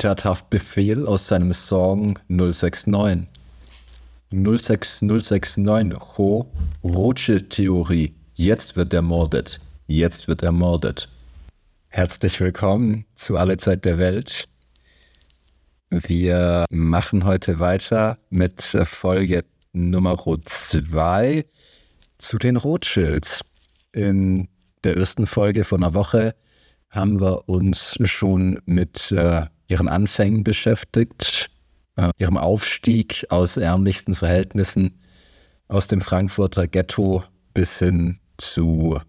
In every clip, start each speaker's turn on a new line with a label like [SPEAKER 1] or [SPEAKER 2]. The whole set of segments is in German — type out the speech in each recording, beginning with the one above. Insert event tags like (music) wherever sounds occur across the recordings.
[SPEAKER 1] Zitathaftbefehl aus seinem Song 069. 06069 Ho Rothschild-Theorie. Jetzt wird ermordet. Jetzt wird ermordet. Herzlich willkommen zu Alle Zeit der Welt. Wir machen heute weiter mit Folge Nummer 2 zu den Rothschilds. In der ersten Folge von einer Woche haben wir uns schon mit äh, ihren Anfängen beschäftigt, äh, ihrem Aufstieg aus ärmlichsten Verhältnissen, aus dem Frankfurter Ghetto bis hin zu,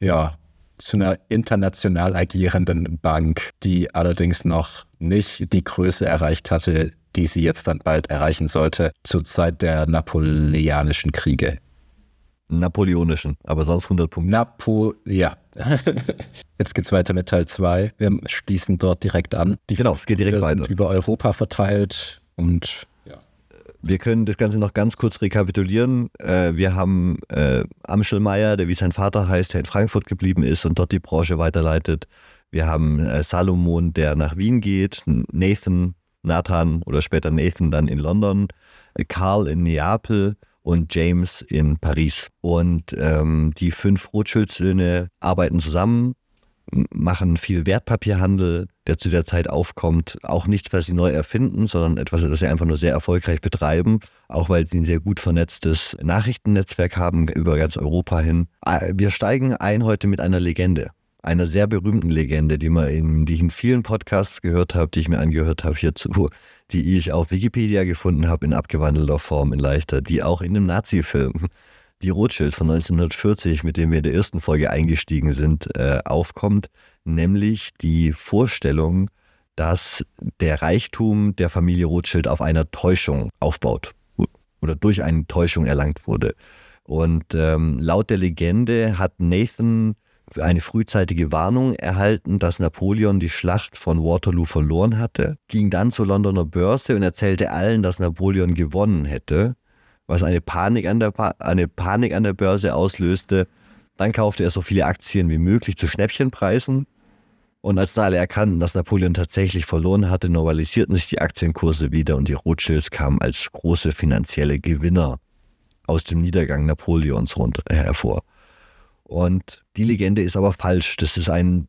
[SPEAKER 1] ja, zu einer international agierenden Bank, die allerdings noch nicht die Größe erreicht hatte, die sie jetzt dann bald erreichen sollte, zur Zeit der napoleonischen Kriege.
[SPEAKER 2] Napoleonischen, aber sonst 100 Punkte.
[SPEAKER 1] Napo, ja. (laughs) Jetzt geht's weiter mit Teil 2. Wir schließen dort direkt an.
[SPEAKER 2] Die genau, es geht direkt weiter. Sind
[SPEAKER 1] über Europa verteilt und ja.
[SPEAKER 2] Wir können das Ganze noch ganz kurz rekapitulieren. Äh, wir haben äh, Amschelmeier, der wie sein Vater heißt, der in Frankfurt geblieben ist und dort die Branche weiterleitet. Wir haben äh, Salomon, der nach Wien geht, Nathan, Nathan oder später Nathan dann in London, Karl in Neapel und James in Paris. Und ähm, die fünf Rothschild-Söhne arbeiten zusammen, machen viel Wertpapierhandel, der zu der Zeit aufkommt. Auch nichts, was sie neu erfinden, sondern etwas, das sie einfach nur sehr erfolgreich betreiben. Auch weil sie ein sehr gut vernetztes Nachrichtennetzwerk haben über ganz Europa hin. Äh, wir steigen ein heute mit einer Legende einer sehr berühmten Legende, die, man in, die ich in vielen Podcasts gehört habe, die ich mir angehört habe hierzu, die ich auf Wikipedia gefunden habe in abgewandelter Form, in leichter, die auch in dem Nazi-Film, die Rothschilds von 1940, mit dem wir in der ersten Folge eingestiegen sind, äh, aufkommt, nämlich die Vorstellung, dass der Reichtum der Familie Rothschild auf einer Täuschung aufbaut oder durch eine Täuschung erlangt wurde. Und ähm, laut der Legende hat Nathan eine frühzeitige Warnung erhalten, dass Napoleon die Schlacht von Waterloo verloren hatte, ging dann zur Londoner Börse und erzählte allen, dass Napoleon gewonnen hätte, was eine Panik an der, eine Panik an der Börse auslöste. Dann kaufte er so viele Aktien wie möglich zu Schnäppchenpreisen. Und als alle erkannten, dass Napoleon tatsächlich verloren hatte, normalisierten sich die Aktienkurse wieder und die Rothschilds kamen als große finanzielle Gewinner aus dem Niedergang Napoleons hervor. Und die Legende ist aber falsch. Das ist ein,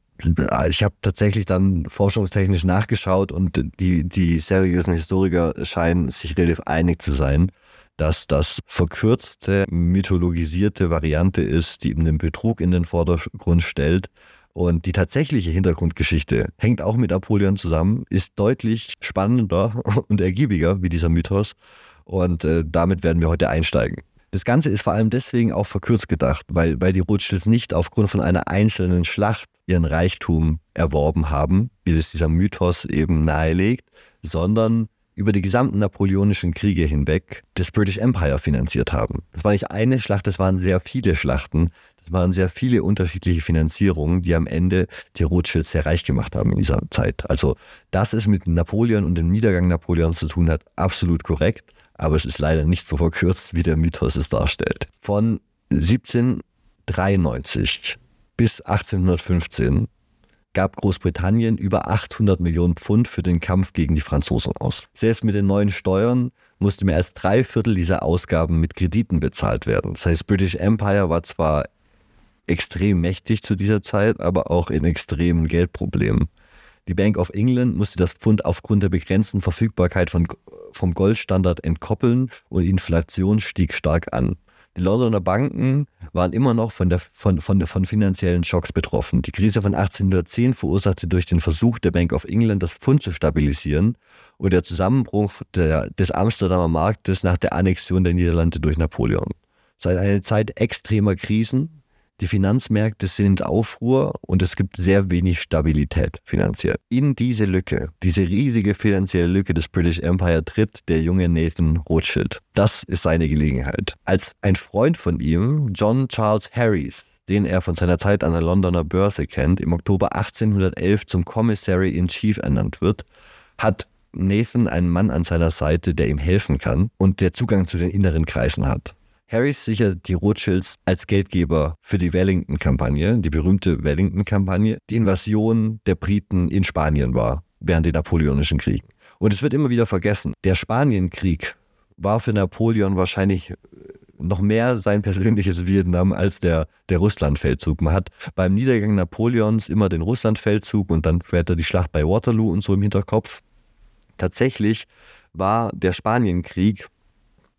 [SPEAKER 2] ich habe tatsächlich dann forschungstechnisch nachgeschaut und die, die seriösen Historiker scheinen sich relativ einig zu sein, dass das verkürzte, mythologisierte Variante ist, die eben den Betrug in den Vordergrund stellt. Und die tatsächliche Hintergrundgeschichte hängt auch mit Napoleon zusammen, ist deutlich spannender und ergiebiger wie dieser Mythos. Und äh, damit werden wir heute einsteigen. Das Ganze ist vor allem deswegen auch verkürzt gedacht, weil, weil die Rothschilds nicht aufgrund von einer einzelnen Schlacht ihren Reichtum erworben haben, wie das dieser Mythos eben nahelegt, sondern über die gesamten napoleonischen Kriege hinweg das British Empire finanziert haben. Das war nicht eine Schlacht, das waren sehr viele Schlachten. Das waren sehr viele unterschiedliche Finanzierungen, die am Ende die Rothschilds sehr reich gemacht haben in dieser Zeit. Also, dass es mit Napoleon und dem Niedergang Napoleons zu tun hat, absolut korrekt aber es ist leider nicht so verkürzt, wie der Mythos es darstellt. Von 1793 bis 1815 gab Großbritannien über 800 Millionen Pfund für den Kampf gegen die Franzosen aus. Selbst mit den neuen Steuern musste mehr als drei Viertel dieser Ausgaben mit Krediten bezahlt werden. Das heißt, British Empire war zwar extrem mächtig zu dieser Zeit, aber auch in extremen Geldproblemen. Die Bank of England musste das Pfund aufgrund der begrenzten Verfügbarkeit von, vom Goldstandard entkoppeln und die Inflation stieg stark an. Die Londoner Banken waren immer noch von, der, von, von, von finanziellen Schocks betroffen. Die Krise von 1810 verursachte durch den Versuch der Bank of England, das Pfund zu stabilisieren und der Zusammenbruch der, des Amsterdamer Marktes nach der Annexion der Niederlande durch Napoleon. Seit einer Zeit extremer Krisen, die Finanzmärkte sind in Aufruhr und es gibt sehr wenig Stabilität finanziell. In diese Lücke, diese riesige finanzielle Lücke des British Empire tritt der junge Nathan Rothschild. Das ist seine Gelegenheit. Als ein Freund von ihm, John Charles Harris, den er von seiner Zeit an der Londoner Börse kennt, im Oktober 1811 zum Commissary in Chief ernannt wird, hat Nathan einen Mann an seiner Seite, der ihm helfen kann und der Zugang zu den inneren Kreisen hat. Harris sichert die Rothschilds als Geldgeber für die Wellington-Kampagne, die berühmte Wellington-Kampagne, die Invasion der Briten in Spanien war. während den Napoleonischen Kriegen. Und es wird immer wieder vergessen. Der Spanienkrieg war für Napoleon wahrscheinlich noch mehr sein persönliches Vietnam als der, der Russlandfeldzug. Man hat beim Niedergang Napoleons immer den Russlandfeldzug und dann später die Schlacht bei Waterloo und so im Hinterkopf. Tatsächlich war der Spanienkrieg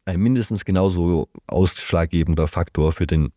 [SPEAKER 2] ein mindestens genauso ausschlaggebender Faktor für den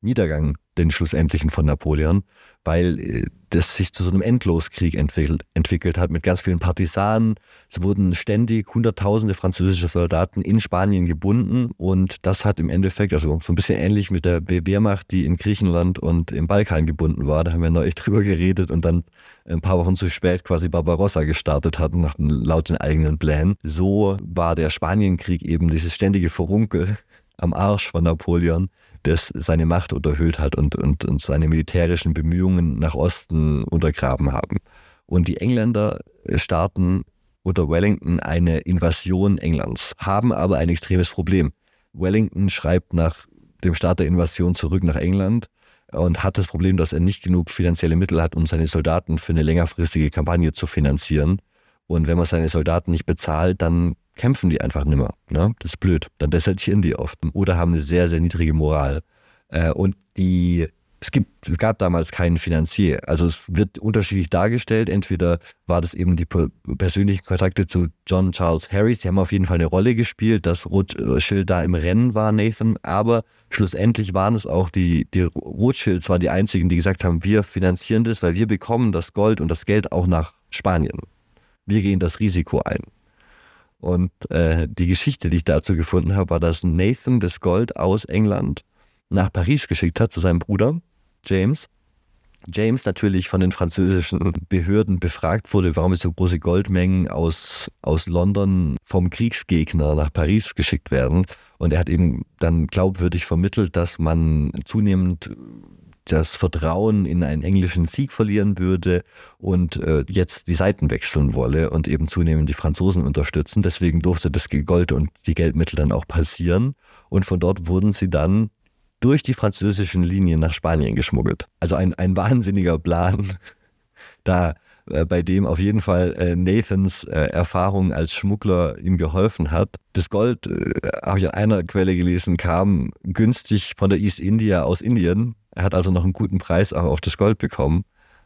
[SPEAKER 2] Niedergang, den schlussendlichen von Napoleon, weil äh, das sich zu so einem Endloskrieg entwickelt, entwickelt hat mit ganz vielen Partisanen. Es wurden ständig Hunderttausende französische Soldaten in Spanien gebunden und das hat im Endeffekt, also so ein bisschen ähnlich mit der Wehrmacht, die in Griechenland und im Balkan gebunden war. Da haben wir neulich (laughs) drüber geredet und dann ein paar Wochen zu spät quasi Barbarossa gestartet hatten, nach, laut den eigenen Plänen. So war der Spanienkrieg eben dieses ständige Verunkel am Arsch von Napoleon das seine Macht unterhöhlt hat und, und, und seine militärischen Bemühungen nach Osten untergraben haben. Und die Engländer starten unter Wellington eine Invasion Englands, haben aber ein extremes Problem. Wellington schreibt nach dem Start der Invasion zurück nach England und hat das Problem, dass er nicht genug finanzielle Mittel hat, um seine Soldaten für eine längerfristige Kampagne zu finanzieren. Und wenn man seine Soldaten nicht bezahlt, dann kämpfen die einfach nimmer. Ne? Das ist blöd. Dann desertieren die oft oder haben eine sehr, sehr niedrige Moral. Äh, und die, es, gibt, es gab damals keinen Finanzier. Also es wird unterschiedlich dargestellt. Entweder war das eben die persönlichen Kontakte zu John Charles Harris, die haben auf jeden Fall eine Rolle gespielt, dass Rothschild da im Rennen war, Nathan. Aber schlussendlich waren es auch die, die Rothschilds, waren die einzigen, die gesagt haben, wir finanzieren das, weil wir bekommen das Gold und das Geld auch nach Spanien. Wir gehen das Risiko ein. Und äh, die Geschichte, die ich dazu gefunden habe, war, dass Nathan das Gold aus England nach Paris geschickt hat zu seinem Bruder James. James natürlich von den französischen Behörden befragt wurde, warum so große Goldmengen aus, aus London vom Kriegsgegner nach Paris geschickt werden. Und er hat eben dann glaubwürdig vermittelt, dass man zunehmend das Vertrauen in einen englischen Sieg verlieren würde und äh, jetzt die Seiten wechseln wolle und eben zunehmend die Franzosen unterstützen. Deswegen durfte das Gold und die Geldmittel dann auch passieren. Und von dort wurden sie dann durch die französischen Linien nach Spanien geschmuggelt. Also ein, ein wahnsinniger Plan, (laughs) da äh, bei dem auf jeden Fall äh, Nathans äh, Erfahrung als Schmuggler ihm geholfen hat. Das Gold, äh, habe ich an einer Quelle gelesen, kam günstig von der East India aus Indien er hat also noch einen guten Preis auch auf das Gold bekommen.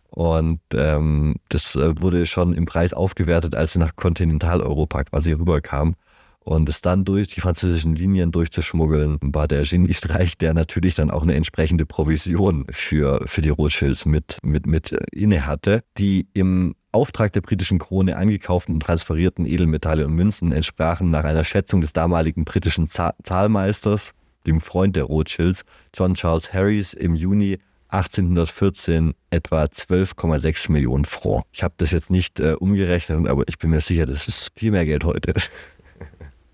[SPEAKER 2] Und ähm, das äh, wurde schon im Preis aufgewertet, als er nach Kontinentaleuropa quasi rüberkam. Und es dann durch die französischen Linien durchzuschmuggeln, war der Geniestreich, der natürlich dann auch eine entsprechende Provision für, für die Rothschilds mit, mit, mit äh, inne hatte. Die im Auftrag der britischen Krone eingekauften und transferierten Edelmetalle und Münzen entsprachen nach einer Schätzung des damaligen britischen Zahlmeisters dem Freund der Rothschilds, John Charles Harris, im Juni 1814 etwa 12,6 Millionen Franc. Ich habe das jetzt nicht äh, umgerechnet, aber ich bin mir sicher, das ist viel mehr Geld heute. (laughs)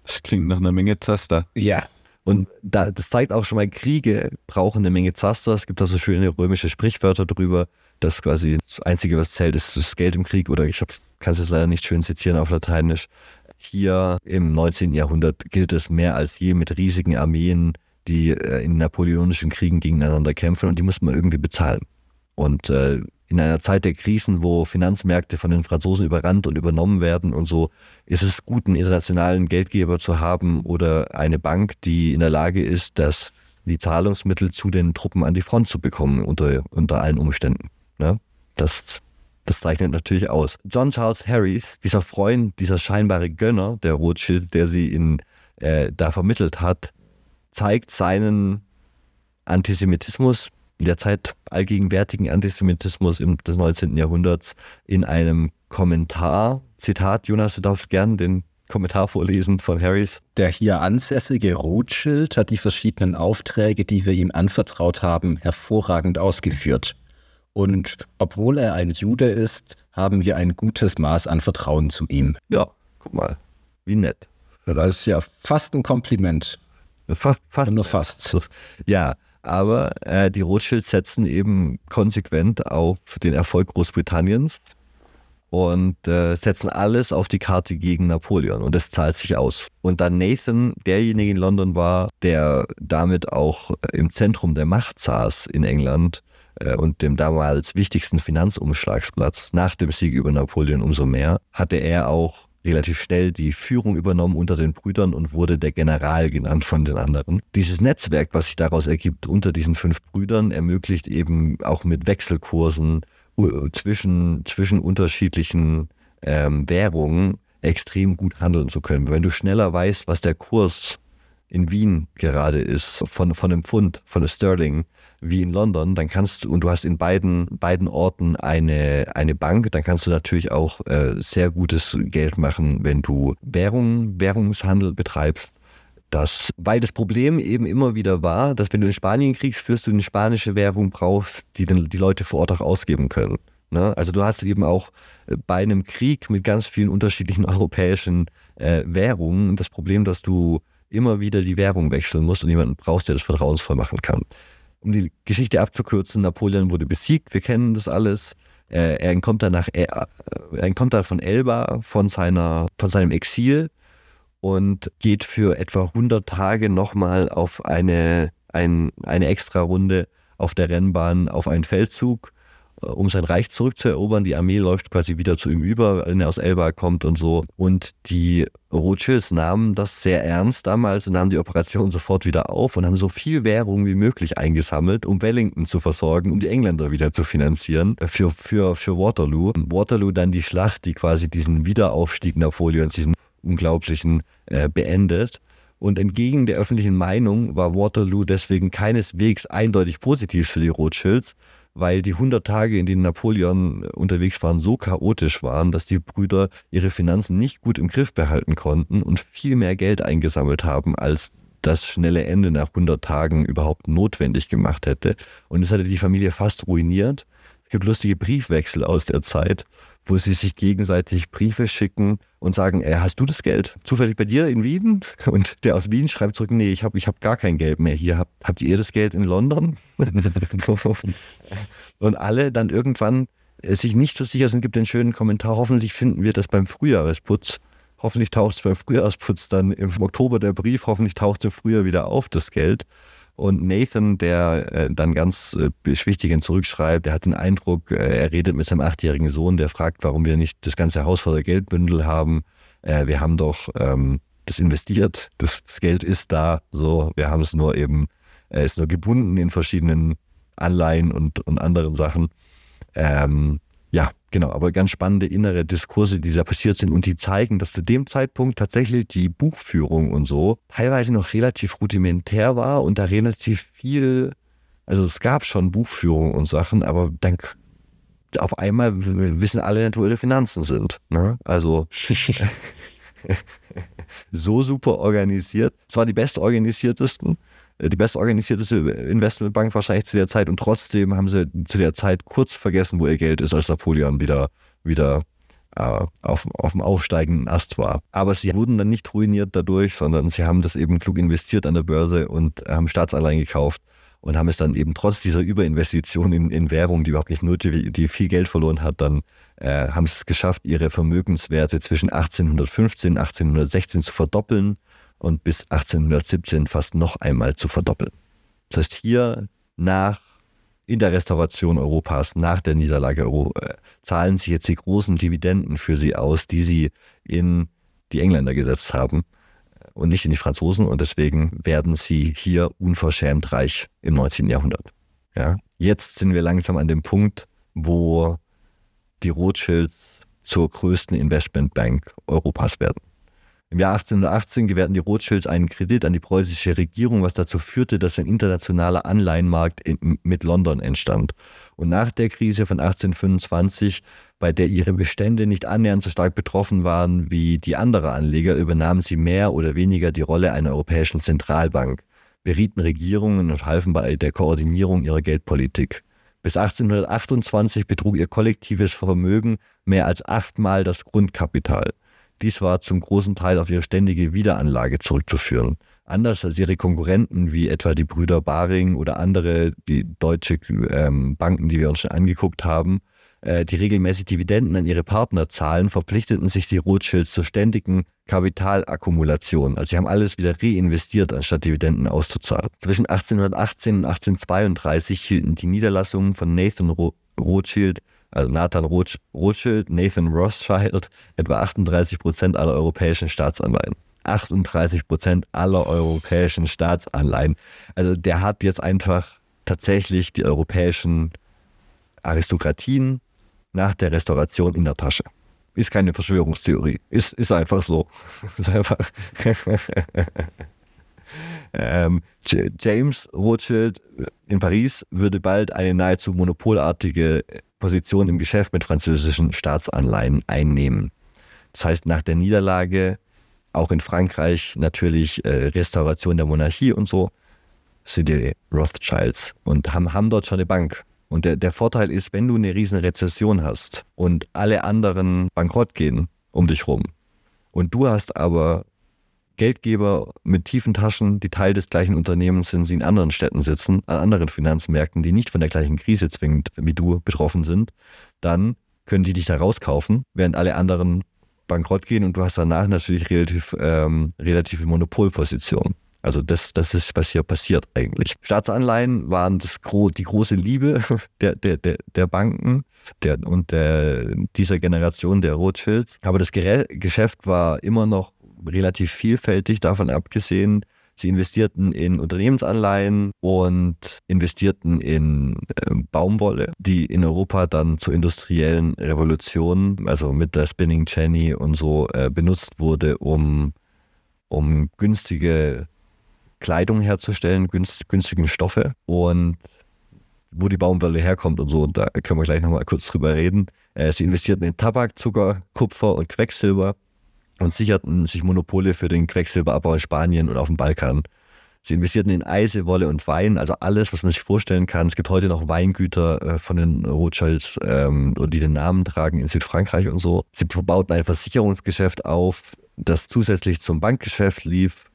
[SPEAKER 3] Das klingt nach einer Menge Zaster.
[SPEAKER 2] Ja. Und da, das zeigt auch schon mal, Kriege brauchen eine Menge Zaster. Es gibt da so schöne römische Sprichwörter drüber, dass quasi das Einzige, was zählt, ist das Geld im Krieg. Oder ich kann es jetzt leider nicht schön zitieren auf Lateinisch. Hier im 19. Jahrhundert gilt es mehr als je mit riesigen Armeen, die äh, in napoleonischen Kriegen gegeneinander kämpfen und die muss man irgendwie bezahlen. Und äh, in einer Zeit der Krisen, wo Finanzmärkte von den Franzosen überrannt und übernommen werden und so, ist es gut, einen internationalen Geldgeber zu haben oder eine Bank, die in der Lage ist, das, die Zahlungsmittel zu den Truppen an die Front zu bekommen unter, unter allen Umständen. Ne? Das das zeichnet natürlich aus. John Charles Harris, dieser Freund, dieser scheinbare Gönner der Rothschild, der sie in, äh, da vermittelt hat, zeigt seinen Antisemitismus, in der Zeit allgegenwärtigen Antisemitismus des 19. Jahrhunderts in einem Kommentar. Zitat, Jonas, du darfst gern den Kommentar vorlesen von Harris.
[SPEAKER 1] Der hier ansässige Rothschild hat die verschiedenen Aufträge, die wir ihm anvertraut haben, hervorragend ausgeführt. Und obwohl er ein Jude ist, haben wir ein gutes Maß an Vertrauen zu ihm.
[SPEAKER 2] Ja, guck mal, wie nett.
[SPEAKER 1] Das ist ja fast ein Kompliment.
[SPEAKER 2] Fast, fast.
[SPEAKER 1] Nur fast.
[SPEAKER 2] Ja, aber äh, die Rothschilds setzen eben konsequent auf den Erfolg Großbritanniens und äh, setzen alles auf die Karte gegen Napoleon und das zahlt sich aus. Und dann Nathan, derjenige in London war, der damit auch im Zentrum der Macht saß in England, äh, und dem damals wichtigsten Finanzumschlagsplatz nach dem Sieg über Napoleon umso mehr, hatte er auch relativ schnell die Führung übernommen unter den Brüdern und wurde der General genannt von den anderen. Dieses Netzwerk, was sich daraus ergibt unter diesen fünf Brüdern, ermöglicht eben auch mit Wechselkursen zwischen, zwischen unterschiedlichen ähm, Währungen extrem gut handeln zu können. Wenn du schneller weißt, was der Kurs in Wien gerade ist, von, von einem Pfund, von einem Sterling, wie in London, dann kannst du, und du hast in beiden, beiden Orten eine, eine Bank, dann kannst du natürlich auch äh, sehr gutes Geld machen, wenn du Währung, Währungshandel betreibst. Das, weil das Problem eben immer wieder war, dass wenn du in Spanien kriegst, führst du eine spanische Währung brauchst, die den, die Leute vor Ort auch ausgeben können. Ne? Also du hast eben auch äh, bei einem Krieg mit ganz vielen unterschiedlichen (laughs) europäischen äh, Währungen das Problem, dass du immer wieder die Währung wechseln musst und jemanden brauchst, der das vertrauensvoll machen kann. Um die Geschichte abzukürzen, Napoleon wurde besiegt, wir kennen das alles. Äh, er entkommt dann, nach, er, er entkommt dann von Elba, von, seiner, von seinem Exil und geht für etwa 100 Tage nochmal auf eine, ein, eine extra Runde auf der Rennbahn auf einen Feldzug äh, um sein Reich zurückzuerobern. Die Armee läuft quasi wieder zu ihm über, wenn er aus Elba kommt und so. Und die Rothschilds nahmen das sehr ernst damals und nahmen die Operation sofort wieder auf und haben so viel Währung wie möglich eingesammelt, um Wellington zu versorgen, um die Engländer wieder zu finanzieren für, für, für Waterloo. Waterloo dann die Schlacht, die quasi diesen Wiederaufstieg Napoleons, diesen unglaublichen, äh, beendet. Und entgegen der öffentlichen Meinung war Waterloo deswegen keineswegs eindeutig positiv für die Rothschilds, weil die 100 Tage, in denen Napoleon unterwegs waren, so chaotisch waren, dass die Brüder ihre Finanzen nicht gut im Griff behalten konnten und viel mehr Geld eingesammelt haben, als das schnelle Ende nach 100 Tagen überhaupt notwendig gemacht hätte. Und es hatte die Familie fast ruiniert. Es gibt lustige Briefwechsel aus der Zeit, wo sie sich gegenseitig Briefe schicken und sagen, äh, hast du das Geld zufällig bei dir in Wien? (laughs) Und der aus Wien schreibt zurück, nee, ich habe ich hab gar kein Geld mehr hier. Hab, habt ihr das Geld in London? (laughs) und alle dann irgendwann äh, sich nicht so sicher sind, gibt den schönen Kommentar, hoffentlich finden wir das beim Frühjahresputz. Hoffentlich taucht es beim Frühjahrsputz dann im Oktober der Brief, hoffentlich taucht es im Frühjahr wieder auf, das Geld. Und Nathan, der äh, dann ganz äh, beschwichtigend zurückschreibt, der hat den Eindruck, äh, er redet mit seinem achtjährigen Sohn, der fragt, warum wir nicht das ganze Haus voller Geldbündel haben. Äh, wir haben doch ähm, das investiert, das, das, Geld ist da, so, wir haben es nur eben, er ist nur gebunden in verschiedenen Anleihen und, und anderen Sachen. Ähm, ja, genau, aber ganz spannende innere Diskurse, die da passiert sind und die zeigen, dass zu dem Zeitpunkt tatsächlich die Buchführung und so teilweise noch relativ rudimentär war und da relativ viel, also es gab schon Buchführung und Sachen, aber dann auf einmal wissen alle nicht, wo ihre Finanzen sind. Ne? Also (laughs) (laughs) so super organisiert. Zwar die bestorganisiertesten, die bestorganisierteste Investmentbank wahrscheinlich zu der Zeit und trotzdem haben sie zu der Zeit kurz vergessen, wo ihr Geld ist, als Napoleon wieder, wieder äh, auf, auf dem aufsteigenden Ast war. Aber sie wurden dann nicht ruiniert dadurch, sondern sie haben das eben klug investiert an der Börse und haben Staatsanleihen gekauft und haben es dann eben trotz dieser Überinvestition in, in Währung, die überhaupt nicht nötig, die viel Geld verloren hat, dann äh, haben sie es geschafft, ihre Vermögenswerte zwischen 1815 und 1816 zu verdoppeln und bis 1817 fast noch einmal zu verdoppeln. Das heißt, hier nach in der Restauration Europas, nach der Niederlage Euro, äh, zahlen sich jetzt die großen Dividenden für sie aus, die sie in die Engländer gesetzt haben äh, und nicht in die Franzosen. Und deswegen werden sie hier unverschämt reich im 19. Jahrhundert. Ja? Jetzt sind wir langsam an dem Punkt, wo die Rothschilds zur größten Investmentbank Europas werden. Im Jahr 1818 gewährten die Rothschilds einen Kredit an die preußische Regierung, was dazu führte, dass ein internationaler Anleihenmarkt in, mit London entstand. Und nach der Krise von 1825, bei der ihre Bestände nicht annähernd so stark betroffen waren wie die anderer Anleger, übernahmen sie mehr oder weniger die Rolle einer europäischen Zentralbank, berieten Regierungen und halfen bei der Koordinierung ihrer Geldpolitik. Bis 1828 betrug ihr kollektives Vermögen mehr als achtmal das Grundkapital. Dies war zum großen Teil auf ihre ständige Wiederanlage zurückzuführen. Anders als ihre Konkurrenten wie etwa die Brüder Baring oder andere, die deutsche ähm, Banken, die wir uns schon angeguckt haben, äh, die regelmäßig Dividenden an ihre Partner zahlen, verpflichteten sich die Rothschilds zur ständigen Kapitalakkumulation. Also sie haben alles wieder reinvestiert, anstatt Dividenden auszuzahlen. Zwischen 1818 und 1832 hielten die Niederlassungen von Nathan Rothschild, also Nathan Rothschild, Nathan Rothschild, etwa 38 Prozent aller europäischen Staatsanleihen. 38 Prozent aller europäischen Staatsanleihen. Also der hat jetzt einfach tatsächlich die europäischen Aristokratien nach der Restauration in der Tasche. Ist keine Verschwörungstheorie. Ist, ist einfach so. (laughs) ist einfach. (laughs) ähm, James Rothschild in Paris würde bald eine nahezu monopolartige Position im Geschäft mit französischen Staatsanleihen einnehmen. Das heißt, nach der Niederlage auch in Frankreich natürlich äh, Restauration der Monarchie und so, sind die Rothschilds und haben, haben dort schon eine Bank. Und der, der Vorteil ist, wenn du eine riesen Rezession hast und alle anderen bankrott gehen um dich rum und du hast aber Geldgeber mit tiefen Taschen, die Teil des gleichen Unternehmens sind, sie in anderen Städten sitzen, an anderen Finanzmärkten, die nicht von der gleichen Krise zwingend wie du betroffen sind, dann können die dich da rauskaufen, während alle anderen bankrott gehen und du hast danach natürlich relativ, ähm, relative Monopolposition. Also das, das ist, was hier passiert eigentlich. Staatsanleihen waren das, die große Liebe (laughs) der, der, der, der Banken der, und der, dieser Generation der Rothschilds. Aber das Geschäft war immer noch relativ vielfältig, davon abgesehen, Sie investierten in Unternehmensanleihen und investierten in äh, Baumwolle, die in Europa dann zur industriellen Revolution, also mit der Spinning Jenny und so, äh, benutzt wurde, um, um günstige Kleidung herzustellen, günst, günstigen Stoffe. Und wo die Baumwolle herkommt und so, und da können wir gleich nochmal kurz drüber reden. Äh, sie investierten in Tabak, Zucker, Kupfer und Quecksilber und sicherten sich Monopole für den Quecksilberabbau in Spanien und auf dem Balkan. Sie investierten in Eise, Wolle und Wein, also alles, was man sich vorstellen kann. Es gibt heute noch Weingüter äh, von den Rothschilds, ähm, die den Namen tragen in Südfrankreich und so. Sie bauten ein Versicherungsgeschäft auf, das zusätzlich zum Bankgeschäft lief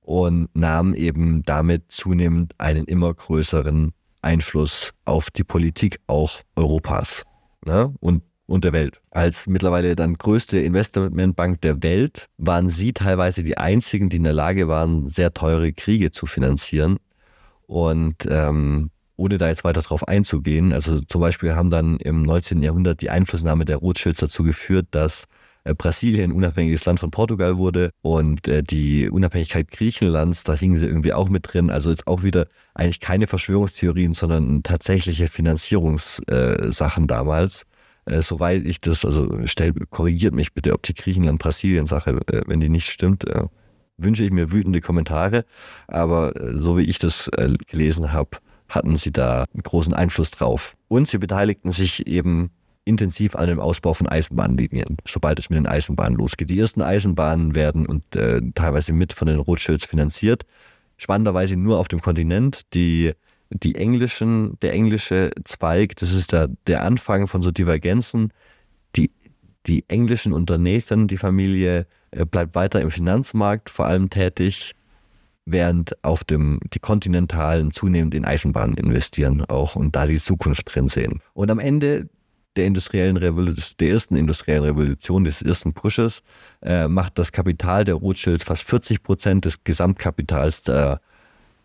[SPEAKER 2] und nahmen eben damit zunehmend einen immer größeren Einfluss auf die Politik auch Europas. Ne? Und und der Welt. Als mittlerweile dann größte Investmentbank der Welt waren sie teilweise die einzigen, die in der Lage waren, sehr teure Kriege zu finanzieren. Und ähm, ohne da jetzt weiter drauf einzugehen, also zum Beispiel haben dann im 19. Jahrhundert die Einflussnahme der Rothschilds dazu geführt, dass äh, Brasilien unabhängiges Land von Portugal wurde und äh, die Unabhängigkeit Griechenlands, da hingen sie irgendwie auch mit drin. Also ist auch wieder eigentlich keine Verschwörungstheorien, sondern tatsächliche Finanzierungssachen äh, damals äh, soweit ich das, also stell, korrigiert mich bitte, ob die Griechenland-Brasilien-Sache, äh, wenn die nicht stimmt, äh, wünsche ich mir wütende Kommentare. Aber äh, so wie ich das äh, gelesen habe, hatten sie da einen großen Einfluss drauf. Und sie beteiligten sich eben intensiv an dem Ausbau von Eisenbahnlinien, sobald es mit den Eisenbahnen losgeht. Die ersten Eisenbahnen werden und äh, teilweise mit von den Rothschilds finanziert. Spannenderweise nur auf dem Kontinent. Die die englischen, der englische Zweig, das ist der, der Anfang von so Divergenzen. Die, die englischen unter Nathan, die Familie, äh, bleibt weiter im Finanzmarkt vor allem tätig, während auf dem, die Kontinentalen zunehmend in Eisenbahnen investieren auch und da die Zukunft drin sehen. Und am Ende der industriellen Revolution, der ersten industriellen Revolution, des ersten Pushes, äh, macht das Kapital der Rothschilds fast 40 Prozent des Gesamtkapitals der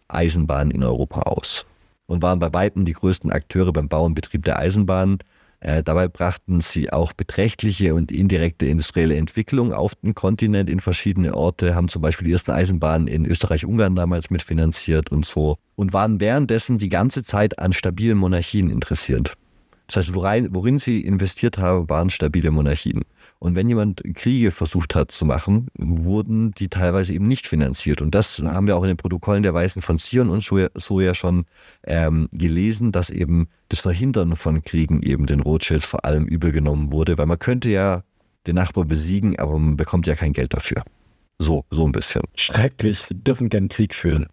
[SPEAKER 2] Eisenbahn in Europa aus und waren bei weitem die größten Akteure beim Bau und Betrieb der Eisenbahn. Äh, dabei brachten sie auch beträchtliche und indirekte industrielle Entwicklung auf den Kontinent in verschiedene Orte, haben zum Beispiel die ersten Eisenbahnen in Österreich-Ungarn damals mitfinanziert und so und waren währenddessen die ganze Zeit an stabilen Monarchien interessiert. Das heißt, worein, worin sie investiert haben, waren stabile Monarchien. Und wenn jemand Kriege versucht hat zu machen, wurden die teilweise eben nicht finanziert. Und das haben wir auch in den Protokollen der Weißen von Zion und so ja schon ähm, gelesen, dass eben das Verhindern von Kriegen eben den Rothschilds vor allem übel genommen wurde, weil man könnte ja den Nachbar besiegen, aber man bekommt ja kein Geld dafür. So, so ein bisschen.
[SPEAKER 1] Schrecklich, sie dürfen gern Krieg führen.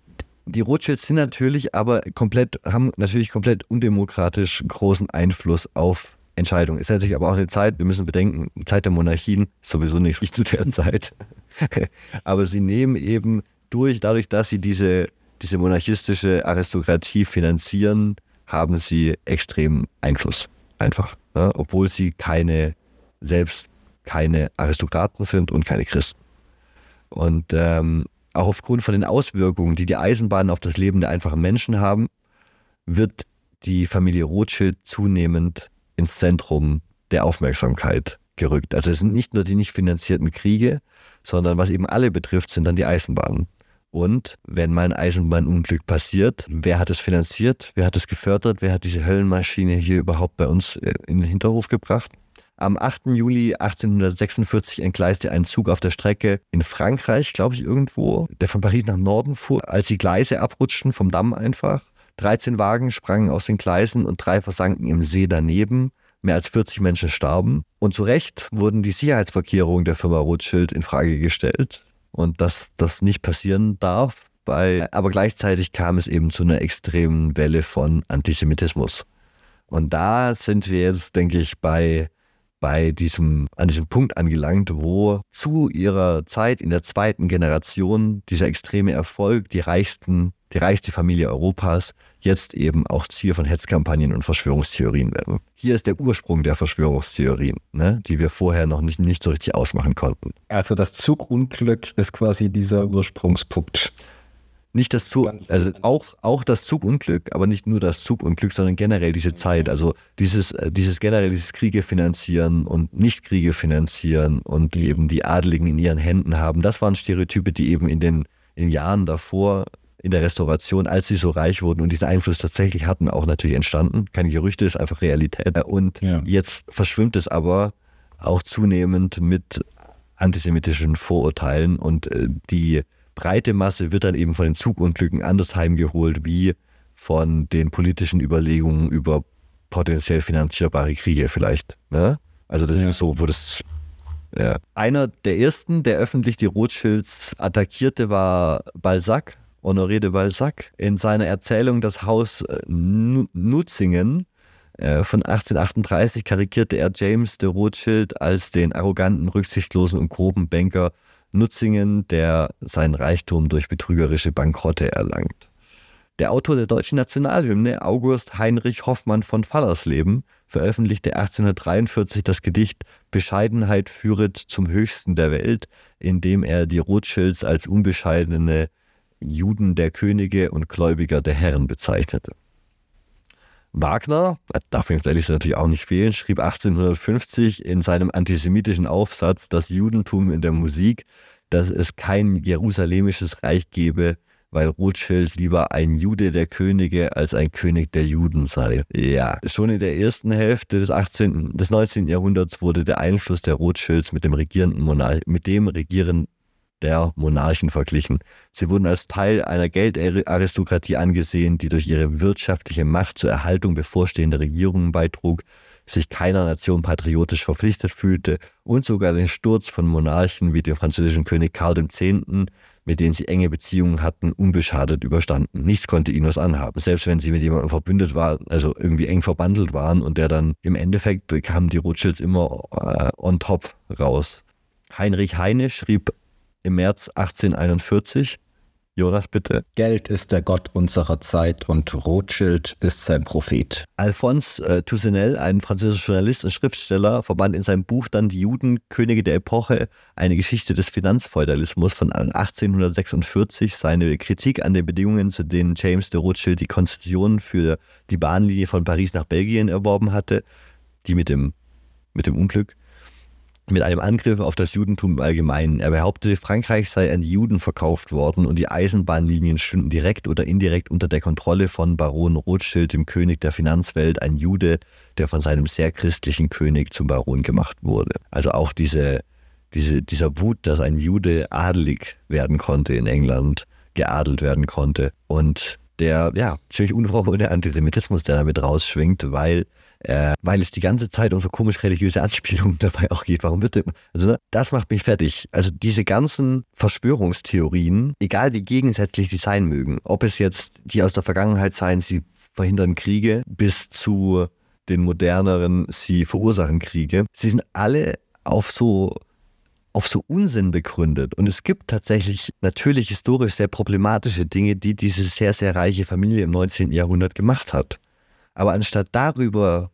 [SPEAKER 2] Die Rothschilds sind natürlich aber komplett, haben natürlich komplett undemokratisch großen Einfluss auf Entscheidung. Ist natürlich aber auch eine Zeit, wir müssen bedenken, Zeit der Monarchien, sowieso nicht zu der Zeit. (laughs) aber sie nehmen eben durch, dadurch, dass sie diese, diese monarchistische Aristokratie finanzieren, haben sie extrem Einfluss. Einfach. ja, obwohl sie keine, selbst keine Aristokraten sind und keine Christen. Und ähm, auch aufgrund von den Auswirkungen, die die Eisenbahnen auf das Leben der einfachen Menschen haben, wird die Familie Rothschild zunehmend ins Zentrum der Aufmerksamkeit gerückt. Also es sind nicht nur die nicht finanzierten Kriege, sondern was eben alle betrifft, sind dann die Eisenbahnen. Und wenn mal ein Eisenbahnunglück passiert, wer hat es finanziert, wer hat es gefördert, wer hat diese Höllenmaschine hier überhaupt bei uns äh, in den Hinterhof gebracht? Am 8. Juli 1846 entgleiste ein Zug auf der Strecke in Frankreich, glaube ich, irgendwo, der von Paris nach Norden fuhr, als die Gleise abrutschten vom Damm einfach. 13 Wagen sprangen aus den Gleisen und drei versanken im See daneben. Mehr als 40 Menschen starben. Und zu Recht wurden die Sicherheitsvorkehrungen der Firma Rothschild in Frage gestellt. Und dass das nicht passieren darf. Bei, aber gleichzeitig kam es eben zu einer extremen Welle von Antisemitismus. Und da sind wir jetzt, denke ich, bei bei diesem, an diesem Punkt angelangt, wo zu ihrer Zeit in der zweiten Generation dieser extreme Erfolg die reichsten, die reichste Familie Europas jetzt eben auch Ziel von Hetzkampagnen und Verschwörungstheorien werden. Hier ist der Ursprung der Verschwörungstheorien, ne, die wir vorher noch nicht, nicht so richtig ausmachen konnten.
[SPEAKER 1] Also das Zugunglück ist quasi dieser Ursprungspunkt.
[SPEAKER 2] Nicht das Zug, also auch, auch das Zugunglück, aber nicht nur das Zugunglück, sondern generell diese Zeit. Also dieses, äh, dieses generell dieses Kriege finanzieren und Nicht-Kriege finanzieren und eben die Adeligen in ihren Händen haben. Das waren Stereotype, die eben in den, in Jahren davor in der Restauration, als sie so reich wurden und diesen Einfluss tatsächlich hatten, auch natürlich entstanden. Keine Gerüchte, ist einfach Realität. Und ja. jetzt verschwimmt es aber auch zunehmend mit antisemitischen Vorurteilen und äh, die breite Masse wird dann eben von den Zugunglücken anders heimgeholt, wie von den politischen Überlegungen über potenziell finanzierbare Kriege vielleicht. Ne? Also das ja. ist so, wo das ja. Einer der ersten, der öffentlich die Rothschilds attackierte, war Balzac, Honoré de Balzac. In seiner Erzählung Das Haus äh, Nutzingen äh, von 1838 karikierte er James de Rothschild als den arroganten, rücksichtslosen und groben Banker Nutzingen, der seinen Reichtum durch betrügerische Bankrotte erlangt. Der Autor der deutschen Nationalhymne, August Heinrich Hoffmann von Fallersleben, veröffentlichte 1843 das Gedicht Bescheidenheit führet zum Höchsten der Welt, in dem er die Rothschilds als unbescheidene Juden der Könige und Gläubiger der Herren bezeichnete. Wagner, darf jetzt ehrlich natürlich auch nicht fehlen, schrieb 1850 in seinem antisemitischen Aufsatz Das Judentum in der Musik, dass es kein jerusalemisches Reich gebe, weil Rothschild lieber ein Jude der Könige als ein König der Juden sei. Ja, schon in der ersten Hälfte des 18., des 19. Jahrhunderts wurde der Einfluss der Rothschilds mit dem regierenden Monarch, mit dem regierenden der Monarchen verglichen. Sie wurden als Teil einer Geldaristokratie angesehen, die durch ihre wirtschaftliche Macht zur Erhaltung bevorstehender Regierungen beitrug, sich keiner Nation patriotisch verpflichtet fühlte und sogar den Sturz von Monarchen wie dem französischen König Karl X., mit denen sie enge Beziehungen hatten, unbeschadet überstanden. Nichts konnte ihnen was anhaben. Selbst wenn sie mit jemandem verbündet waren, also irgendwie eng verbandelt waren und der dann im Endeffekt kamen die Rothschilds immer äh, on top raus. Heinrich Heine schrieb im März 1841. Jonas, bitte.
[SPEAKER 1] Geld ist der Gott unserer Zeit und Rothschild ist sein Prophet.
[SPEAKER 2] Alphonse äh, Toussenel, ein französischer Journalist und Schriftsteller, verband in seinem Buch dann die Juden, Könige der Epoche, eine Geschichte des Finanzfeudalismus von 1846, seine Kritik an den Bedingungen, zu denen James de Rothschild die Konzession für die Bahnlinie von Paris nach Belgien erworben hatte, die mit dem, mit dem Unglück mit einem Angriff auf das Judentum im Allgemeinen. Er behauptete, Frankreich sei an Juden verkauft worden und die Eisenbahnlinien stünden direkt oder indirekt unter der Kontrolle von Baron Rothschild, dem König der Finanzwelt, ein Jude, der von seinem sehr christlichen König zum Baron gemacht wurde. Also auch diese, diese, dieser Wut, dass ein Jude adelig werden konnte in England, geadelt werden konnte und der, ja, ziemlich unverhohlene Antisemitismus, der damit rausschwingt, weil äh, weil es die ganze Zeit um so komisch religiöse Anspielungen (laughs) dabei auch geht. Warum wird also ne, das macht mich fertig. Also diese ganzen Verschwörungstheorien, egal wie gegensätzlich die sein mögen, ob es jetzt die aus der Vergangenheit seien, sie verhindern Kriege, bis zu den moderneren, sie verursachen Kriege, sie sind alle auf so auf so Unsinn begründet. Und es gibt tatsächlich natürlich historisch sehr problematische Dinge, die diese sehr, sehr reiche Familie im 19. Jahrhundert gemacht hat. Aber anstatt darüber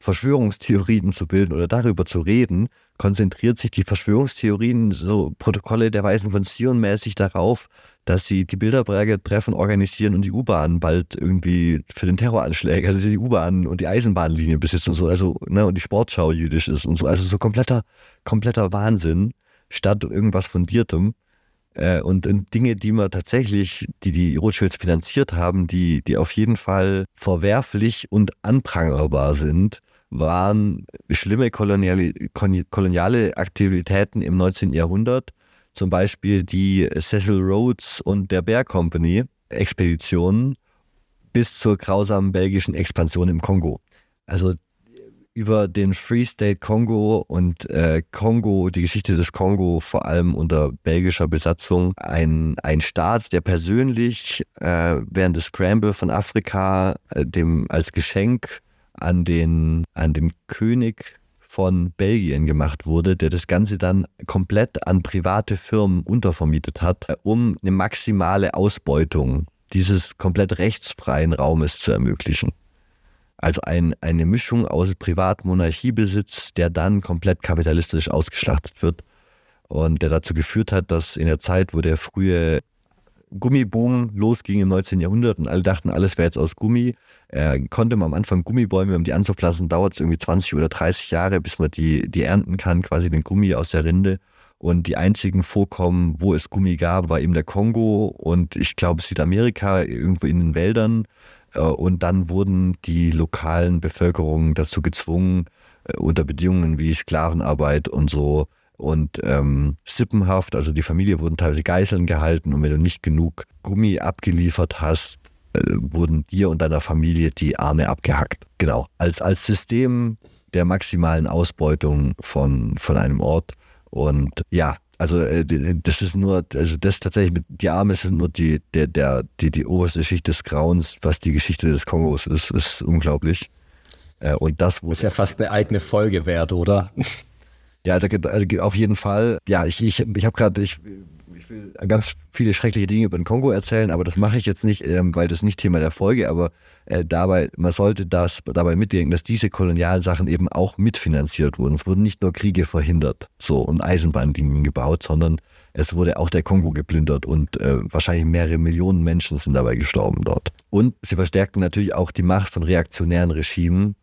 [SPEAKER 2] Verschwörungstheorien zu bilden oder darüber zu reden, konzentriert sich die Verschwörungstheorien, so Protokolle der Weisen von Zion mäßig darauf, dass sie die Bilderberger-Treffen organisieren und die U-Bahn bald irgendwie für den Terroranschläge, also die U-Bahn und die Eisenbahnlinie besitzen und so, also, ne, und die Sportschau jüdisch ist und so, also so kompletter, kompletter Wahnsinn, statt irgendwas Fundiertem. Äh, und, und Dinge, die man tatsächlich, die die Rothschilds finanziert haben, die, die auf jeden Fall verwerflich und anprangerbar sind, waren schlimme koloniale, koloniale Aktivitäten im 19. Jahrhundert, zum Beispiel die Cecil Rhodes und der Bear Company Expeditionen bis zur grausamen belgischen Expansion im Kongo. Also über den Free State Kongo und äh, Kongo, die Geschichte des Kongo vor allem unter belgischer Besatzung, ein, ein Staat, der persönlich äh, während des Scramble von Afrika äh, dem als Geschenk an den, an den König von Belgien gemacht wurde, der das Ganze dann komplett an private Firmen untervermietet hat, um eine maximale Ausbeutung dieses komplett rechtsfreien Raumes zu ermöglichen. Also ein, eine Mischung aus Privatmonarchiebesitz, der dann komplett kapitalistisch ausgeschlachtet wird und der dazu geführt hat, dass in der Zeit, wo der frühe Gummiboom losging im 19. Jahrhundert und alle dachten, alles wäre jetzt aus Gummi. Äh, konnte man am Anfang Gummibäume, um die anzupflanzen, dauert es irgendwie 20 oder 30 Jahre, bis man die, die ernten kann, quasi den Gummi aus der Rinde. Und die einzigen Vorkommen, wo es Gummi gab, war eben der Kongo und ich glaube Südamerika, irgendwo in den Wäldern. Äh, und dann wurden die lokalen Bevölkerungen dazu gezwungen, äh, unter Bedingungen wie Sklavenarbeit und so, und ähm, Sippenhaft, also die Familie wurden teilweise Geiseln gehalten und wenn du nicht genug Gummi abgeliefert hast, äh, wurden dir und deiner Familie die Arme abgehackt. Genau, als, als System der maximalen Ausbeutung von, von einem Ort. Und ja, also äh, das ist nur, also das tatsächlich mit die Arme sind nur die, der, der, die, die oberste Schicht des Grauens, was die Geschichte des Kongos ist, ist unglaublich.
[SPEAKER 1] Äh, und das ist ja fast eine eigene Folge wert, oder?
[SPEAKER 2] Ja, also auf jeden Fall. Ja, ich, ich, ich habe gerade, ich, ich will ganz viele schreckliche Dinge über den Kongo erzählen, aber das mache ich jetzt nicht, ähm, weil das nicht Thema der Folge, aber äh, dabei, man sollte das dabei mitdenken, dass diese Kolonialsachen eben auch mitfinanziert wurden. Es wurden nicht nur Kriege verhindert, so und Eisenbahnlinien gebaut, sondern es wurde auch der Kongo geplündert und äh, wahrscheinlich mehrere Millionen Menschen sind dabei gestorben dort. Und sie verstärkten natürlich auch die Macht von reaktionären Regimen,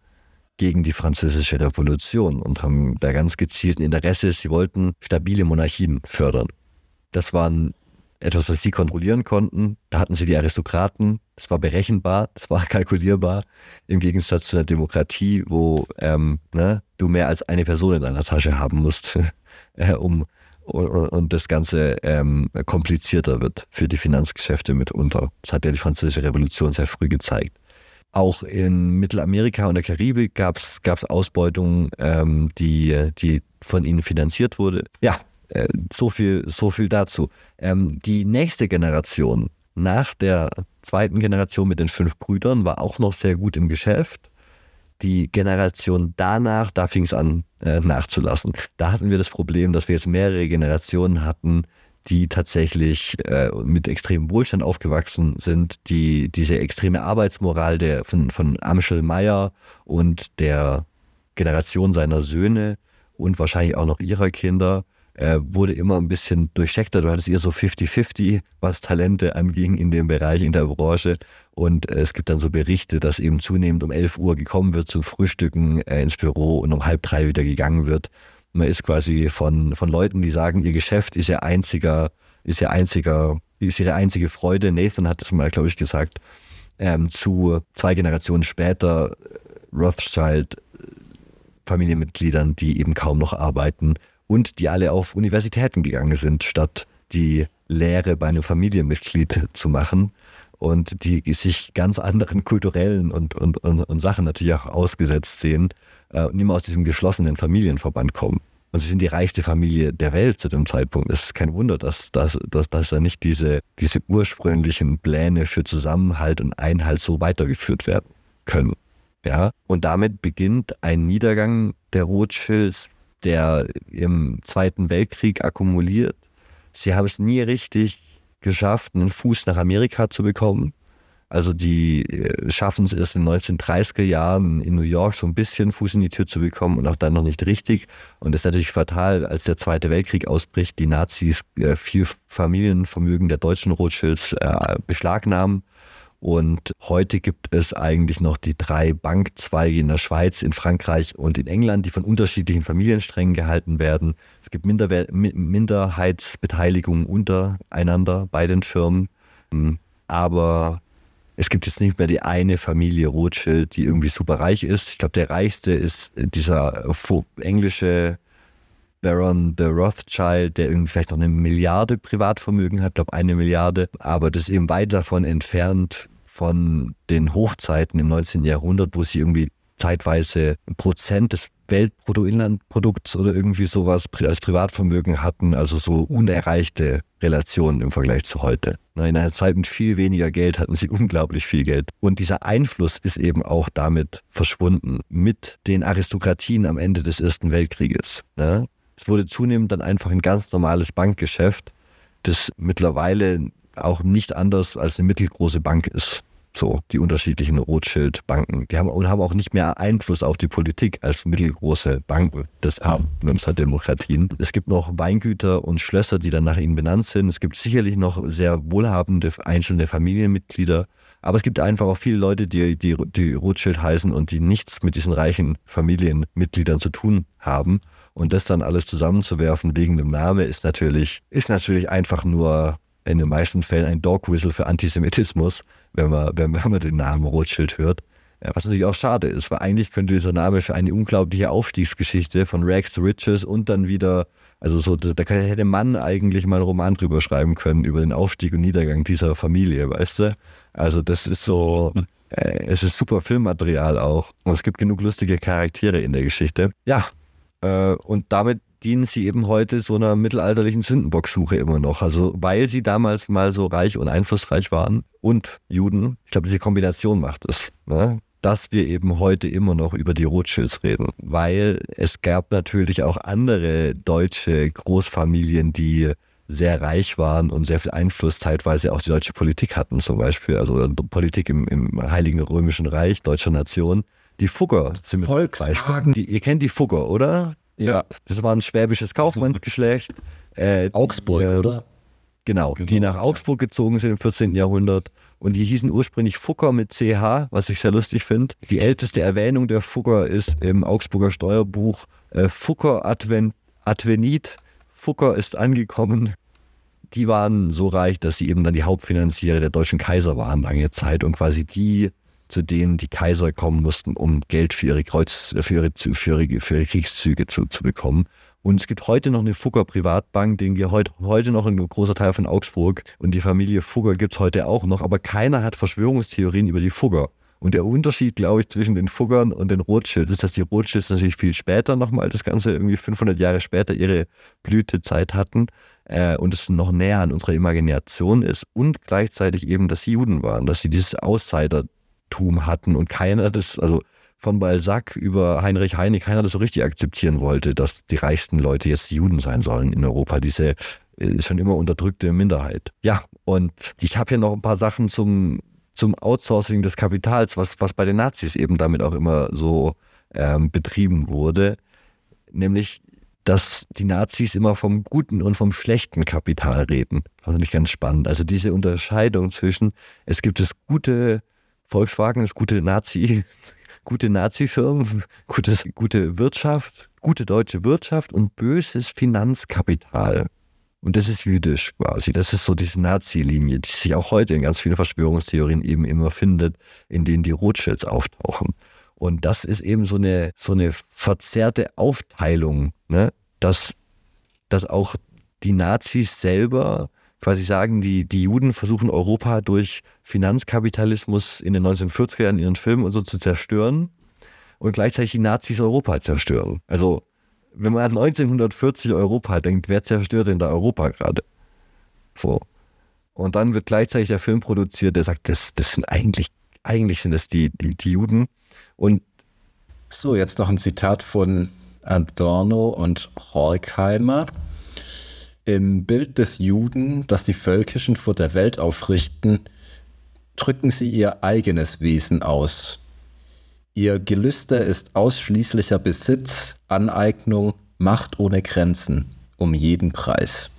[SPEAKER 2] gegen die französische Revolution und haben da ganz gezielten Interesse, sie wollten stabile Monarchien fördern. Das waren etwas, was sie kontrollieren konnten. Da hatten sie die Aristokraten, das war berechenbar, das war (laughs) kalkulierbar, im Gegensatz zu einer Demokratie, wo ähm, ne, du mehr als eine Person in deiner Tasche haben musst, (laughs) äh, um und, und das Ganze ähm, komplizierter wird für die Finanzgeschäfte mitunter. Das hat ja die französische Revolution sehr früh gezeigt. Auch in Mittelamerika und der Karibik gab es Ausbeutung, ähm, die, die von ihnen finanziert wurde. Ja, äh, so, viel, so viel dazu. Ähm, die nächste Generation nach der zweiten Generation mit den fünf Brüdern war auch noch sehr gut im Geschäft. Die Generation danach, da fing es an äh, nachzulassen. Da hatten wir das Problem, dass wir jetzt mehrere Generationen hatten, die tatsächlich äh, mit extremem Wohlstand aufgewachsen sind, die diese extreme Arbeitsmoral der, von, von Amschel Meyer und der Generation seiner Söhne und wahrscheinlich auch noch ihrer Kinder äh, wurde immer ein bisschen durchscheckter. Du hattest eher so 50-50, was Talente anging in dem Bereich, in der Branche. Und äh, es gibt dann so Berichte, dass eben zunehmend um 11 Uhr gekommen wird zum Frühstücken äh, ins Büro und um halb drei wieder gegangen wird. Man ist quasi von, von Leuten, die sagen, ihr Geschäft ist ihr einziger, ist ihr einziger, ist ihre einzige Freude. Nathan hat das mal, glaube ich, gesagt, ähm, zu zwei Generationen später äh, Rothschild äh, Familienmitgliedern, die eben kaum noch arbeiten und die alle auf Universitäten gegangen sind, statt die Lehre bei einem Familienmitglied zu machen und die sich ganz anderen kulturellen und, und, und, und Sachen natürlich auch ausgesetzt sehen äh, und immer aus diesem geschlossenen Familienverband kommen. Und sie sind die reichste Familie der Welt zu dem Zeitpunkt. Es ist kein Wunder, dass, dass, dass, dass da nicht diese, diese ursprünglichen Pläne für Zusammenhalt und Einhalt so weitergeführt werden können. Ja? Und damit beginnt ein Niedergang der Rothschilds, der im Zweiten Weltkrieg akkumuliert. Sie haben es nie richtig geschafft, einen Fuß nach Amerika zu bekommen. Also die äh, schaffen es erst in den 1930er Jahren in New York so ein bisschen Fuß in die Tür zu bekommen und auch dann noch nicht richtig. Und das ist natürlich fatal, als der Zweite Weltkrieg ausbricht, die Nazis äh, viel Familienvermögen der deutschen Rothschilds äh, beschlagnahmen. Und heute gibt es eigentlich noch die drei Bankzweige in der Schweiz, in Frankreich und in England, die von unterschiedlichen Familiensträngen gehalten werden. Es gibt Minderwe Minderheitsbeteiligungen untereinander bei den Firmen. Aber es gibt jetzt nicht mehr die eine Familie Rothschild, die irgendwie super reich ist. Ich glaube, der reichste ist dieser englische Baron the Rothschild, der irgendwie vielleicht noch eine Milliarde Privatvermögen hat, glaube eine Milliarde, aber das ist eben weit davon entfernt von den Hochzeiten im 19. Jahrhundert, wo sie irgendwie zeitweise Prozent des Weltbruttoinlandprodukts oder irgendwie sowas als Privatvermögen hatten, also so unerreichte Relationen im Vergleich zu heute. In einer Zeit mit viel weniger Geld hatten sie unglaublich viel Geld. Und dieser Einfluss ist eben auch damit verschwunden, mit den Aristokratien am Ende des Ersten Weltkrieges. Es wurde zunehmend dann einfach ein ganz normales Bankgeschäft, das mittlerweile auch nicht anders als eine mittelgroße Bank ist. So, die unterschiedlichen Rothschild-Banken. Die haben, und haben auch nicht mehr Einfluss auf die Politik als mittelgroße Banken. Das haben unsere Demokratien. Es gibt noch Weingüter und Schlösser, die dann nach ihnen benannt sind. Es gibt sicherlich noch sehr wohlhabende einzelne Familienmitglieder. Aber es gibt einfach auch viele Leute, die, die, die Rothschild heißen und die nichts mit diesen reichen Familienmitgliedern zu tun haben. Und das dann alles zusammenzuwerfen wegen dem Namen ist natürlich, ist natürlich einfach nur in den meisten Fällen ein Dog Whistle für Antisemitismus, wenn man, wenn, man den Namen Rothschild hört. Was natürlich auch schade ist, weil eigentlich könnte dieser Name für eine unglaubliche Aufstiegsgeschichte von Rags to Riches und dann wieder, also so, da hätte man eigentlich mal einen Roman drüber schreiben können, über den Aufstieg und Niedergang dieser Familie, weißt du? Also das ist so, äh, es ist super Filmmaterial auch. Und es gibt genug lustige Charaktere in der Geschichte. Ja, äh, und damit dienen sie eben heute so einer mittelalterlichen Sündenbocksuche immer noch. Also weil sie damals mal so reich und einflussreich waren und Juden. Ich glaube, diese Kombination macht es. Ne? dass wir eben heute immer noch über die Rothschilds reden, weil es gab natürlich auch andere deutsche Großfamilien, die sehr reich waren und sehr viel Einfluss zeitweise auf die deutsche Politik hatten, zum Beispiel, also Politik im, im Heiligen Römischen Reich, deutscher Nation. Die Fugger
[SPEAKER 1] sind Volkswagen.
[SPEAKER 2] Die, ihr kennt die Fugger, oder?
[SPEAKER 1] Ja.
[SPEAKER 2] Das war ein schwäbisches Kaufmannsgeschlecht. (laughs)
[SPEAKER 1] Äh, Augsburg,
[SPEAKER 2] die,
[SPEAKER 1] äh, oder?
[SPEAKER 2] Genau, genau, die nach Augsburg gezogen sind im 14. Jahrhundert. Und die hießen ursprünglich Fugger mit CH, was ich sehr lustig finde. Die älteste Erwähnung der Fugger ist im Augsburger Steuerbuch äh, Fugger Adven Advenit. Fugger ist angekommen. Die waren so reich, dass sie eben dann die Hauptfinanziere der deutschen Kaiser waren lange Zeit und quasi die zu denen die Kaiser kommen mussten, um Geld für ihre, Kreuz, für ihre, für ihre, für ihre Kriegszüge zu, zu bekommen. Und es gibt heute noch eine Fugger Privatbank, den wir heute, heute noch ein großer Teil von Augsburg und die Familie Fugger gibt es heute auch noch, aber keiner hat Verschwörungstheorien über die Fugger. Und der Unterschied, glaube ich, zwischen den Fuggern und den Rothschilds ist, dass die Rothschilds natürlich viel später nochmal das Ganze irgendwie 500 Jahre später ihre Blütezeit hatten äh, und es noch näher an unserer Imagination ist und gleichzeitig eben, dass sie Juden waren, dass sie dieses Outsider Tum hatten und keiner das, also von Balzac über Heinrich Heine, keiner das so richtig akzeptieren wollte, dass die reichsten Leute jetzt Juden sein sollen in Europa, diese äh, schon immer unterdrückte Minderheit. Ja, und ich habe hier noch ein paar Sachen zum, zum Outsourcing des Kapitals, was, was bei den Nazis eben damit auch immer so ähm, betrieben wurde, nämlich dass die Nazis immer vom guten und vom schlechten Kapital reden. Das finde ich ganz spannend. Also diese Unterscheidung zwischen, es gibt das gute Volkswagen ist gute Nazi, (laughs) gute Nazi-Firmen, gutes, gute Wirtschaft, gute deutsche Wirtschaft und böses Finanzkapital. Und das ist jüdisch quasi. Das ist so diese Nazi-Linie, die sich auch heute in ganz vielen Verschwörungstheorien eben immer findet, in denen die Rothschilds auftauchen. Und das ist eben so eine, so eine verzerrte Aufteilung, ne? dass, dass auch die Nazis selber quasi sagen, die, die Juden versuchen Europa durch Finanzkapitalismus in den 1940er Jahren in ihren Filmen und so zu zerstören und gleichzeitig die Nazis Europa zerstören. Also, wenn man an 1940 Europa denkt, wer zerstört denn da Europa gerade? So. Und dann wird gleichzeitig der Film produziert, der sagt, das, das sind eigentlich, eigentlich sind das die, die, die Juden. Und
[SPEAKER 1] so, jetzt noch ein Zitat von Adorno und Horkheimer. Im Bild des Juden, das die Völkischen vor der Welt aufrichten, drücken sie ihr eigenes Wesen aus. Ihr Gelüste ist ausschließlicher Besitz, Aneignung, Macht ohne Grenzen, um jeden Preis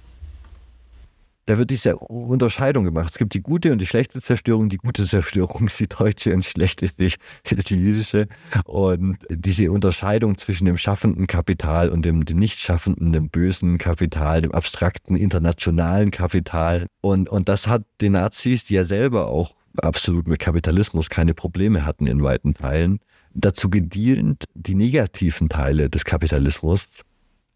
[SPEAKER 2] da wird diese Unterscheidung gemacht. Es gibt die gute und die schlechte Zerstörung. Die gute Zerstörung ist die deutsche und die schlechte ist die, (laughs) die jüdische. Und diese Unterscheidung zwischen dem schaffenden Kapital und dem, dem nicht schaffenden, dem bösen Kapital, dem abstrakten internationalen Kapital. Und, und das hat den Nazis, die ja selber auch absolut mit Kapitalismus keine Probleme hatten in weiten Teilen, dazu gedient, die negativen Teile des Kapitalismus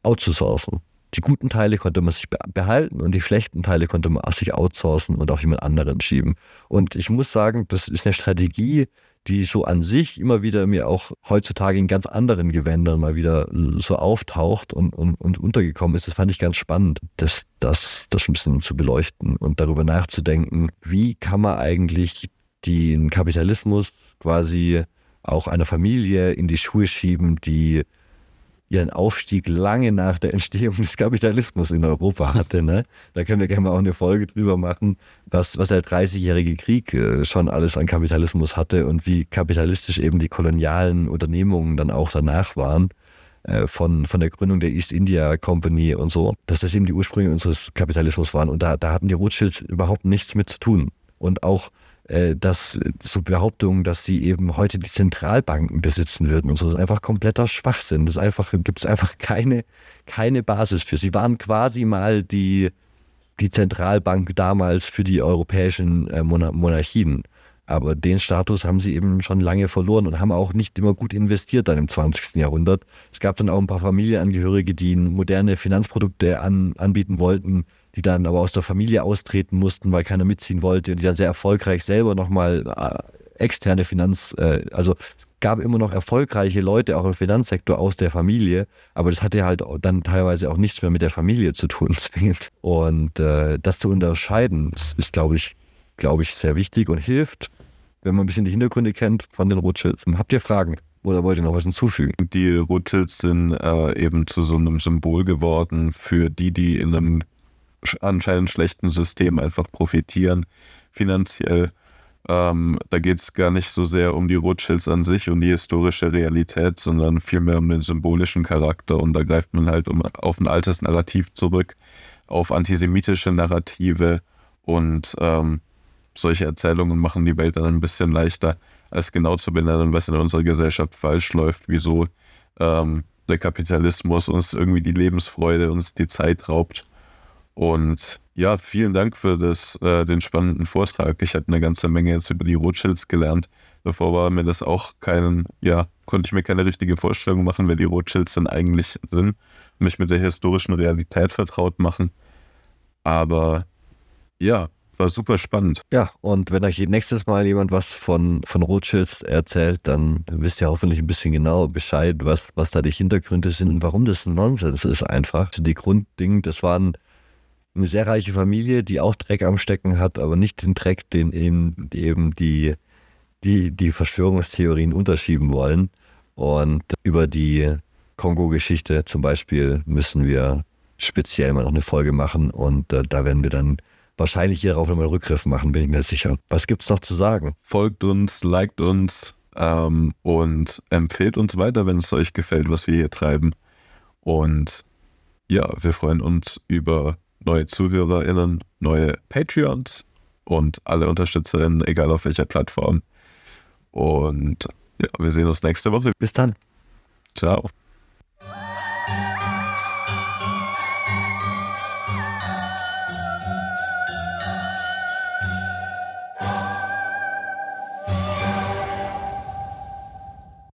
[SPEAKER 2] outzusourcen die guten Teile konnte man sich behalten und die schlechten Teile konnte man sich outsourcen und auf jemand anderen schieben. Und ich muss sagen, das ist eine Strategie, die so an sich immer wieder mir auch heutzutage in ganz anderen Gewändern mal wieder so auftaucht und, und, und untergekommen ist. Das fand ich ganz spannend, das, das, das ein bisschen zu beleuchten und darüber nachzudenken, wie kann man eigentlich den Kapitalismus quasi auch einer Familie in die Schuhe schieben, die ihren Aufstieg lange nach der Entstehung des Kapitalismus in Europa hatte. Ne? Da können wir gerne mal auch eine Folge drüber machen, was, was der 30-jährige Krieg äh, schon alles an Kapitalismus hatte und wie kapitalistisch eben die kolonialen Unternehmungen dann auch danach waren. Äh, von, von der Gründung der East India Company und so, dass das eben die Ursprünge unseres Kapitalismus waren. Und da, da hatten die Rothschilds überhaupt nichts mit zu tun. Und auch dass so Behauptungen, dass sie eben heute die Zentralbanken besitzen würden und so, das ist einfach kompletter Schwachsinn. Das einfach, gibt es einfach keine, keine Basis für. Sie waren quasi mal die, die Zentralbank damals für die europäischen äh, Monarchien. Aber den Status haben sie eben schon lange verloren und haben auch nicht immer gut investiert dann im 20. Jahrhundert. Es gab dann auch ein paar Familienangehörige, die moderne Finanzprodukte an, anbieten wollten, die dann aber aus der Familie austreten mussten, weil keiner mitziehen wollte und die dann sehr erfolgreich selber nochmal äh, externe Finanz, äh, also es gab immer noch erfolgreiche Leute auch im Finanzsektor aus der Familie, aber das hatte halt dann teilweise auch nichts mehr mit der Familie zu tun (laughs) zwingend. Und äh, das zu unterscheiden, ist, ist glaube ich, glaube ich, sehr wichtig und hilft, wenn man ein bisschen die Hintergründe kennt von den Rothschilds. Habt ihr Fragen? Oder wollt ihr noch was hinzufügen?
[SPEAKER 3] Die Rothschilds sind äh, eben zu so einem Symbol geworden für die, die in einem anscheinend schlechten System einfach profitieren, finanziell. Ähm, da geht es gar nicht so sehr um die Rothschilds an sich und die historische Realität, sondern vielmehr um den symbolischen Charakter. Und da greift man halt um, auf ein altes Narrativ zurück, auf antisemitische Narrative und ähm, solche Erzählungen machen die Welt dann ein bisschen leichter, als genau zu benennen, was in unserer Gesellschaft falsch läuft, wieso ähm, der Kapitalismus uns irgendwie die Lebensfreude, uns die Zeit raubt und ja, vielen Dank für das, äh, den spannenden Vortrag. Ich hatte eine ganze Menge jetzt über die Rothschilds gelernt. Davor war mir das auch keinen, ja, konnte ich mir keine richtige Vorstellung machen, wer die Rothschilds denn eigentlich sind, mich mit der historischen Realität vertraut machen. Aber ja, war super spannend.
[SPEAKER 2] Ja, und wenn euch nächstes Mal jemand was von, von Rothschilds erzählt, dann wisst ihr hoffentlich ein bisschen genau Bescheid, was, was da die Hintergründe sind und warum das Nonsens ist einfach. Die Grunddinge, das waren eine sehr reiche Familie, die auch Dreck am Stecken hat, aber nicht den Dreck, den eben, eben die, die, die Verschwörungstheorien unterschieben wollen. Und über die Kongo-Geschichte zum Beispiel müssen wir speziell mal noch eine Folge machen und äh, da werden wir dann wahrscheinlich hierauf nochmal Rückgriff machen, bin ich mir sicher. Was gibt es noch zu sagen?
[SPEAKER 3] Folgt uns, liked uns ähm, und empfehlt uns weiter, wenn es euch gefällt, was wir hier treiben. Und ja, wir freuen uns über neue ZuhörerInnen, neue Patreons und alle UnterstützerInnen, egal auf welcher Plattform. Und ja, wir sehen uns nächste Woche.
[SPEAKER 2] Bis dann.
[SPEAKER 3] Ciao.